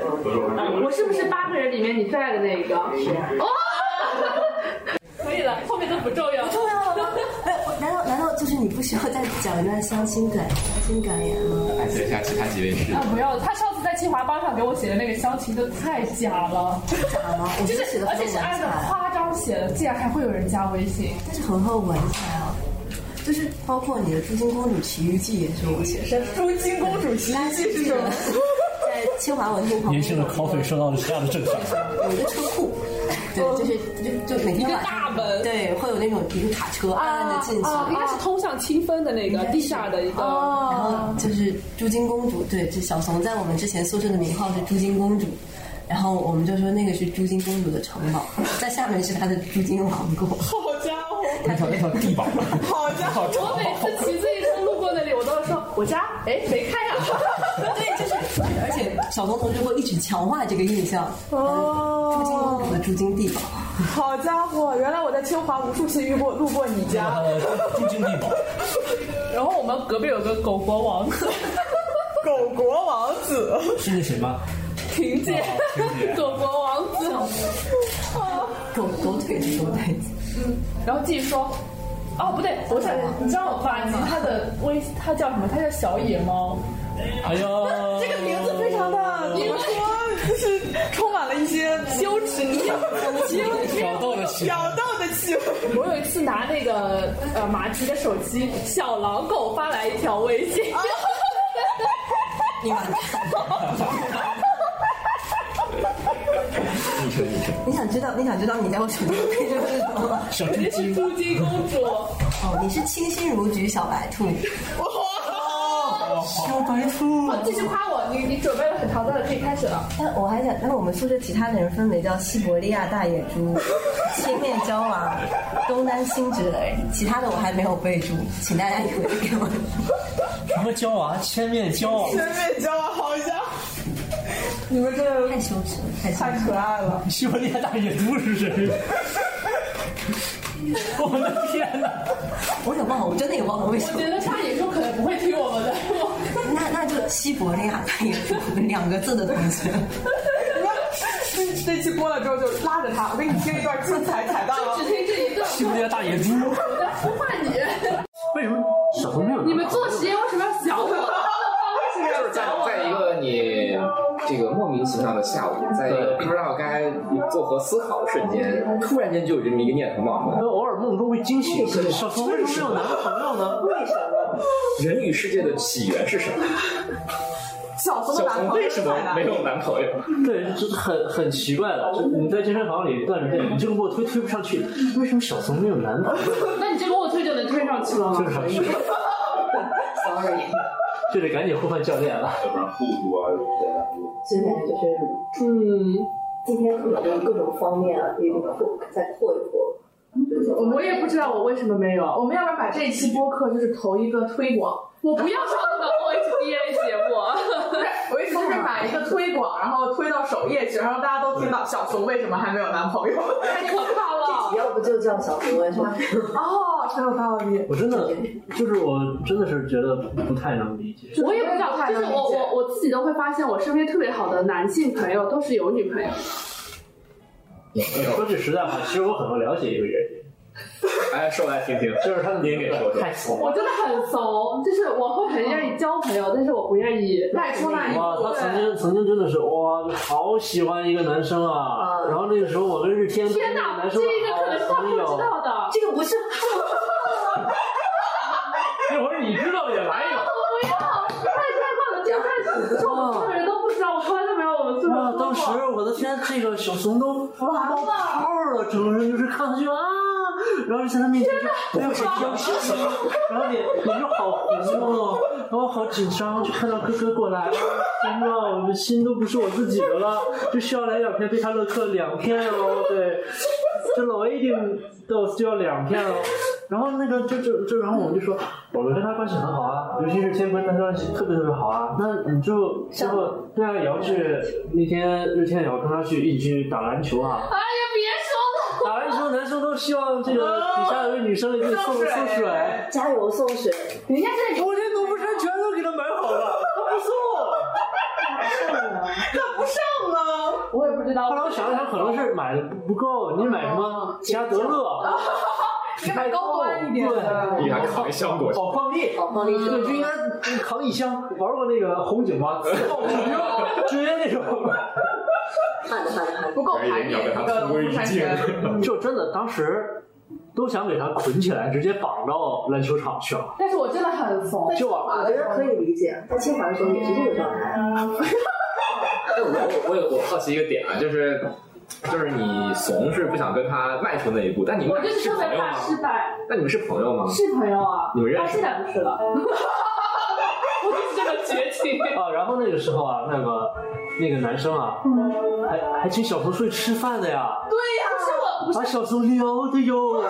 我是不是八个人里面你最爱的那一个？是。哦。可以了，后面都不重要。不重要了吗？哎，难道难道就是你不需要再讲一段相亲感相亲感言吗？来写一下其他几位是。啊，不要！他上次在清华帮上给我写的那个相亲都太假了。假吗？我就是写的而且是按照夸张写的，竟然还会有人加微信。但是很好文采啊。就是包括你的《朱金公主奇遇记》也是我写的，《朱金公主奇遇记》是什么？在清华文厅旁边。年轻的 coffee 受到了这样的震撼。有一个车库，对，就是就就每天晚上大门，对，会有那种一个卡车暗暗的进去，应该是通向清芬的那个地下的一个。然后就是朱金公主，对，这小怂在我们之前宿舍的名号是朱金公主。然后我们就说那个是朱金公主的城堡，在下面是她的朱金王国。好家伙！那条那条地堡。好家伙！我每次骑自行车路过那里，我都要说我家哎没开呀。对，就是，而且小东同学会一直强化这个印象。哦。朱金公主的朱金地堡。好家伙！原来我在清华无数次遇过路过你家。朱金地堡。然后我们隔壁有个狗国王子。狗国王子。是那谁吗？婷姐，狗国王子，狗狗腿子狗腿子，嗯，然后继续说，哦不对，我想你知道马吉他的微他叫什么？他叫小野猫。哎呦，这个名字非常的怎么说？就是充满了一些羞耻，你有 挑逗的气，挑逗的气。我有一次拿那个呃马吉的手机，小狼狗发来一条微信，你完蛋。你想知道？你想知道你在我手机配置是什么吗？小猪精，猪精公主。哦，你是清新如菊小白兔。哇，小白兔。继续夸我，你你准备了很长的，可以开始了。但我还想，那我们宿舍其他的人分别叫西伯利亚大野猪、千面娇娃、东单星之类，其他的我还没有备注，请大家一会给我。什么娇娃？千面娇娃？千面娇娃，好家伙！你们这太羞耻了，太太可爱了。西伯利亚大野猪是谁？我的天哪！我也忘了，我真的也忘了为什么。我觉得大野猪可能不会听我们的。那那就西伯利亚大野猪两个字的同学。这这期播了之后就拉着他，我给你听一段精彩彩蛋哦只听这一段。西伯利亚大野猪。我在呼唤你。为什么小时候没有？你们做实验为什么要想我？就是在在一个你这个莫名其妙的下午，在不知道该作何思考的瞬间，突然间就有这么一个念头冒出来。偶尔梦中会惊醒，小松为什么没有男朋友呢？为什么？人与世界的起源是什么？小松的小男朋友为什么没有男朋友？对，就是很很奇怪的。就你在健身房里锻炼，你这个卧推推不上去，为什么小松没有男朋友？那你这个卧推就能推上去了吗？推不上去，Sorry，就得赶紧互换教练了。要不然互助啊，所以感觉就是，嗯，今天可能各种方面啊，可以扩再扩一扩。我也不知道我为什么没有。我们要不然把这一期播客就是投一个推广，我不要上那个 OHBA 节目。不是，我意思就是把一个推广，然后推到首页去，然后大家都听到小熊为什么还没有男朋友，太可怕了！要不就叫小熊为什么？哦，很有道理。我真的就是我真的是觉得不太能理解。我也不知道，就是我我我自己都会发现，我身边特别好的男性朋友都是有女朋友。说句实在话，其实我很了解一个人，哎，说来听听，就是他的您给说说太怂。我真的很怂，就是我会很愿意交朋友，但是我不愿意迈出那一步哇，他曾经曾经真的是哇，好喜欢一个男生啊。然后那个时候我跟日天都是天哪，那个男这个可能是他不知友。道的。这个不是，那会儿你知道也来一个。我不要，太太棒了！这太是我们所有人都不知道，我当时。我的天，这个小熊都 哇冒泡了，整个人就是看上去啊，然后就在他面前就哎呦好娇羞，然后脸脸就好红哦，然后好紧张，就看到哥哥过来，真的，我的心都不是我自己的了，就需要来两片贝塔乐克两片哦，对，这老 A 定豆就要两片哦。然后那个就就就然后我们就说，我们跟他关系很好啊，尤其是天跟他关系特别特别好啊。那你就最后对啊，也要去那天日天也要跟他去一起去打篮球啊。哎呀，别说了，打篮球男生都希望这个底下有个女生给你送送水，加油送水，人家这里我连农夫山泉都给他买好了，他不送。他不上呢？我也不知道。后来我想了想，可能是买的不够，你买什么加德乐？买高端一点的。你还扛一箱过去，宝矿力，宝矿力对，就应该扛一箱。玩过那个红警吗？直接那种。看着看着看着，不够盘点一个农夫山泉。就真的当时都想给他捆起来，直接绑到篮球场去了。但是我真的很怂。就啊，我觉得可以理解，在清华的时候也是这个状态。哎，我我我有我好奇一个点啊，就是就是你怂是不想跟他迈出那一步，但你们我就是朋友吗？怕失败，那你们是朋友吗？是朋友啊。你们认识到现在不是了。我就是这么绝情。啊，然后那个时候啊，那个那个男生啊，还还请小松出去吃饭的呀，对呀，不是我，不是把小松撩的哟，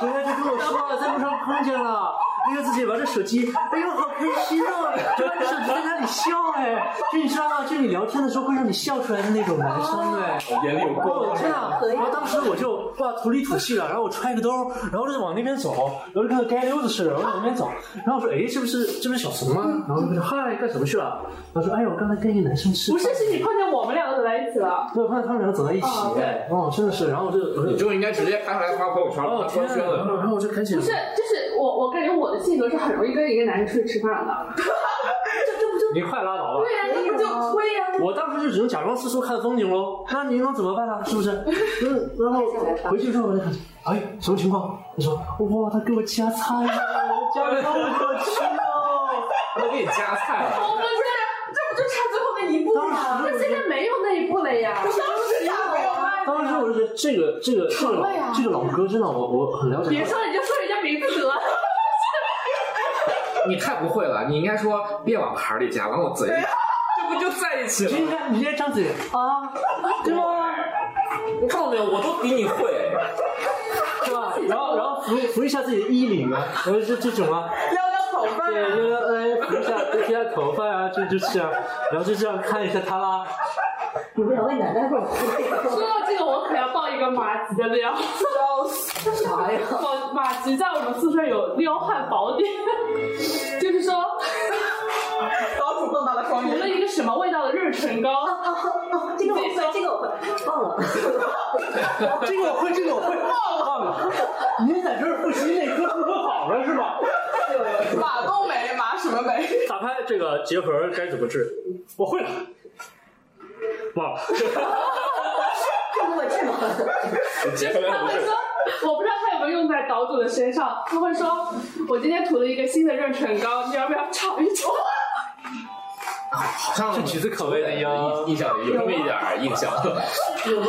回来就跟我说了，在路上碰见了。哎呦，自己玩着手机，哎呦，好开心哦！就玩着手机在那里笑，哎，就你知道吗？就你聊天的时候会让你笑出来的那种男生，哎，眼里有光哦，。天啊！然后当时我就哇土里土气的，然后我揣个兜，然后就往那边走，然后就跟个街溜子似的，然后往那边走，然后我说哎，这不是这不是小怂吗？然后他就嗨，干什么去了？他说哎呦，我刚才跟一个男生吃饭，不是，是你碰见我们两个走在一起了。对，我看到他们两个走在一起，哎，哦，真的是，然后我就我就你就应该直接拍出来发朋友圈了，哦天。然后我就赶紧不是，就是我，我感觉我的性格是很容易跟一个男人出去吃饭的。这这不就你快拉倒吧！对呀、这不就推呀、我当时就只能假装四处看风景喽。那你能怎么办啊？是不是？嗯，然后回去之后我就看，哎，什么情况？他说，哇，他给我夹菜了，夹的好可吃哦。他给你夹菜了，我们这这不就差最后那一步当吗？那现在没有那一步了呀。当时咋没有？当时我就觉得这个这个这个老这个老哥真的我我很了解他。别说了，你就说名字得了。你太不会了，你应该说别往盘里夹，往我嘴里，这不就在一起了？你应该你应该张嘴啊，对吗？你看到没有？我都比你会。是吧？然后然后扶扶一下自己的衣领啊，然后这这种啊。撩撩头发。对，撩撩哎，扶一下扶一下头发啊，就就这样，然后就这样看一下他啦。你们两位奶奶会说到这个，我可要爆一个马吉的料。啥呀？我马吉在我们宿舍有撩汉宝典，就是说老鼠蹦到了双涂了眼。一个什么味道的润唇膏。这个我会，这个我会，忘了。这个我会，这个我会，忘了。您在这儿复习那科妇科好了是吧？马冬梅，马什么梅？打开这个结核该怎么治？我会了。忘 了。那么这么结合他会说，我不知道他有没有用在岛主的身上。他会说，我今天涂了一个新的润唇膏，你要不要尝一尝？好像是橘子口味的呀印印象里有那么一点儿印象，就是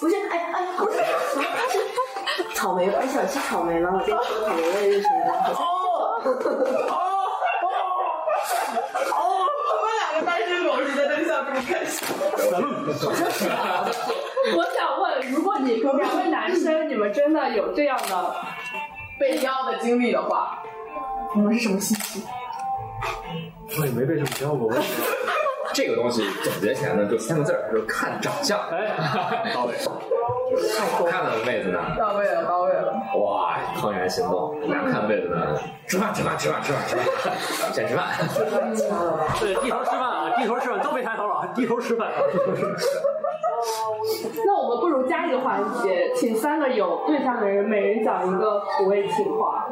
不是，哎哎，不是，是草莓，我想吃草莓吗？我今天涂草莓味润唇膏。哦哦哦我们两个单身狗是在这里笑这么开心。我想问，如果你两位男生，你们真的有这样的被撩的经历的话，你们是什么心情？我也没被这么撩过。这个东西总结起来呢，就三个字儿，就是看长相。哎，到位。看了妹子呢，到位了，到位了。哇，怦然心动。俩看妹子呢，吃饭吃饭吃饭吃饭吃饭，先吃饭。对，一头吃饭啊，低头吃饭都别抬头了啊，低头吃饭。那我们不如加一个环节，请三个有对象的人每人讲一个土味情话，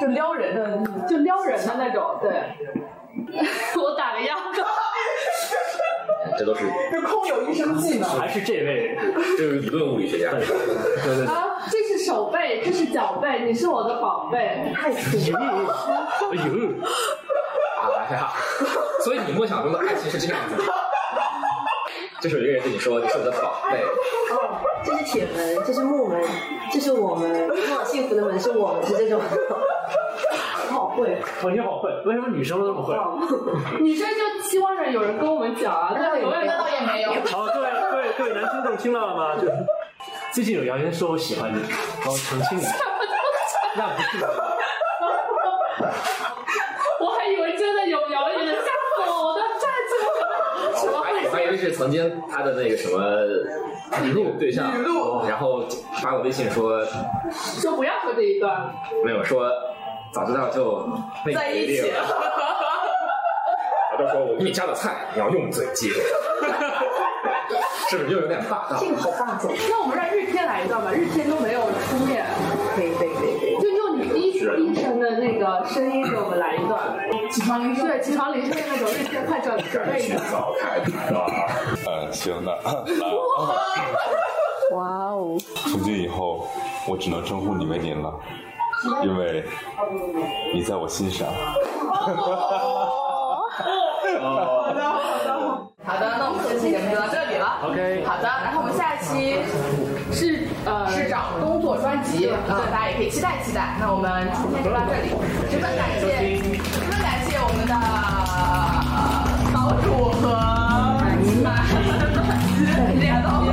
就撩人的，就撩人的那种。对，我打个样。这都是这空有一身技能。还是这位，这是理论物理学家。对对对。啊，这是手背，这是脚背，你是我的宝贝，太土了。哎呦！哎呀，所以你梦想中的爱情是这样子的。就是有一个人对你说：“你是我的宝贝。”哦，这是铁门，这是木门，这是我们通往幸福的门，是我们，是这种。好会，哦，你好会，为什么女生都这么会？女生就期望着有人跟我们讲啊，但永远那倒也没有。好，各位各位各位男听众听到了吗？就最近有谣言说我喜欢你，然后澄清一下。那不是。我还以为真的有谣言，吓死我！我都站起来了。我还我还以为是曾经他的那个什么语录对象，然后发个微信说说不要说这一段，没有说早知道就在一起。我就说我给你加的菜，你要用嘴接，是不是又有点霸道？这个好霸道。那我们让日天来一段吧，日天都没有出面。可以可以可以。就用你低低沉的那个声音给我们来。起床铃声，对，起床铃声的那种，日天快准准备一下。早开台了。嗯，行，的。哇哦！从今以后，我只能称呼你为您了，因为你在我心上。好的，好的，好的，那我们这期节目就到这里了。OK，好的，然后我们下一期是呃是找工作专辑，所以，大家也可以期待期待。那我们今天就到这里，十分感谢，十分感谢我们的岛主和马马 两个。